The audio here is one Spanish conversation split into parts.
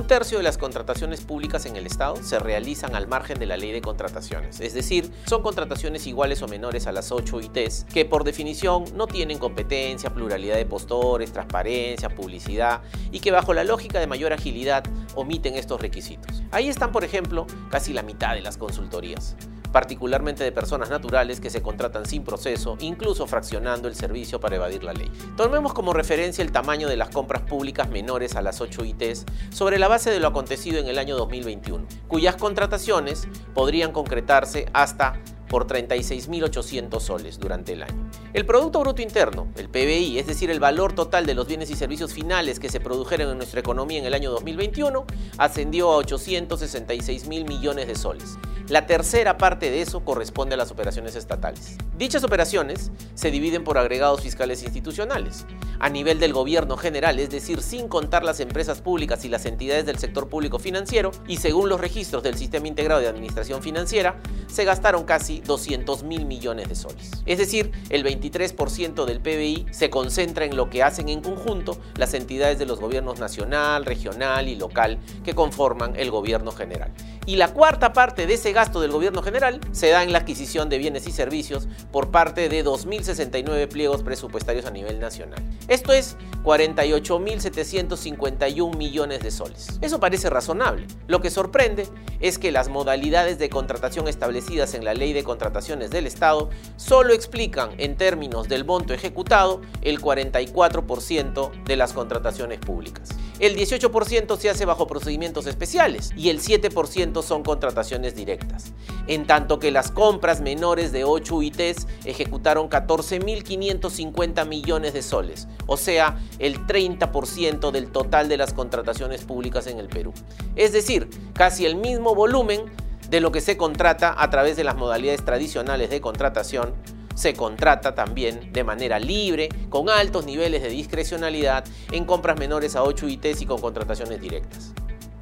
Un tercio de las contrataciones públicas en el Estado se realizan al margen de la ley de contrataciones, es decir, son contrataciones iguales o menores a las 8 ITs que por definición no tienen competencia, pluralidad de postores, transparencia, publicidad y que bajo la lógica de mayor agilidad omiten estos requisitos. Ahí están, por ejemplo, casi la mitad de las consultorías particularmente de personas naturales que se contratan sin proceso, incluso fraccionando el servicio para evadir la ley. Tomemos como referencia el tamaño de las compras públicas menores a las 8 ITs sobre la base de lo acontecido en el año 2021, cuyas contrataciones podrían concretarse hasta por 36.800 soles durante el año. El Producto Bruto Interno, el PBI, es decir, el valor total de los bienes y servicios finales que se produjeron en nuestra economía en el año 2021, ascendió a 866 mil millones de soles. La tercera parte de eso corresponde a las operaciones estatales. Dichas operaciones se dividen por agregados fiscales institucionales. A nivel del gobierno general, es decir, sin contar las empresas públicas y las entidades del sector público financiero, y según los registros del Sistema Integrado de Administración Financiera, se gastaron casi 200 mil millones de soles. Es decir, el 23% del PBI se concentra en lo que hacen en conjunto las entidades de los gobiernos nacional, regional y local que conforman el gobierno general. Y la cuarta parte de ese gasto del gobierno general se da en la adquisición de bienes y servicios por parte de 2.069 pliegos presupuestarios a nivel nacional. Esto es 48.751 millones de soles. Eso parece razonable. Lo que sorprende es que las modalidades de contratación establecidas en la Ley de Contrataciones del Estado solo explican en términos del monto ejecutado el 44% de las contrataciones públicas. El 18% se hace bajo procedimientos especiales y el 7% son contrataciones directas. En tanto que las compras menores de 8 UITs ejecutaron 14.550 millones de soles, o sea, el 30% del total de las contrataciones públicas en el Perú. Es decir, casi el mismo volumen de lo que se contrata a través de las modalidades tradicionales de contratación se contrata también de manera libre, con altos niveles de discrecionalidad, en compras menores a 8 ITs y con contrataciones directas.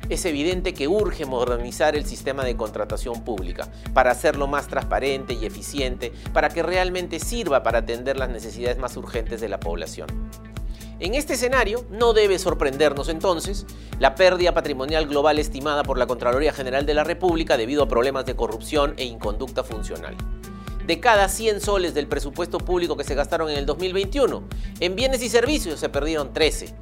Es evidente que urge modernizar el sistema de contratación pública para hacerlo más transparente y eficiente, para que realmente sirva para atender las necesidades más urgentes de la población. En este escenario, no debe sorprendernos entonces la pérdida patrimonial global estimada por la Contraloría General de la República debido a problemas de corrupción e inconducta funcional de cada 100 soles del presupuesto público que se gastaron en el 2021. En bienes y servicios se perdieron 13.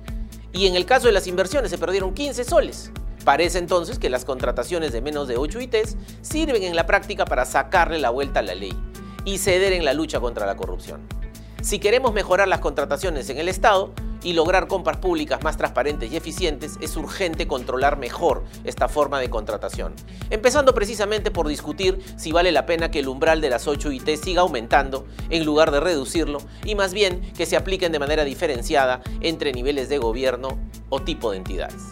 Y en el caso de las inversiones se perdieron 15 soles. Parece entonces que las contrataciones de menos de 8 ITs sirven en la práctica para sacarle la vuelta a la ley y ceder en la lucha contra la corrupción. Si queremos mejorar las contrataciones en el Estado, y lograr compras públicas más transparentes y eficientes, es urgente controlar mejor esta forma de contratación. Empezando precisamente por discutir si vale la pena que el umbral de las 8 IT siga aumentando en lugar de reducirlo y más bien que se apliquen de manera diferenciada entre niveles de gobierno o tipo de entidades.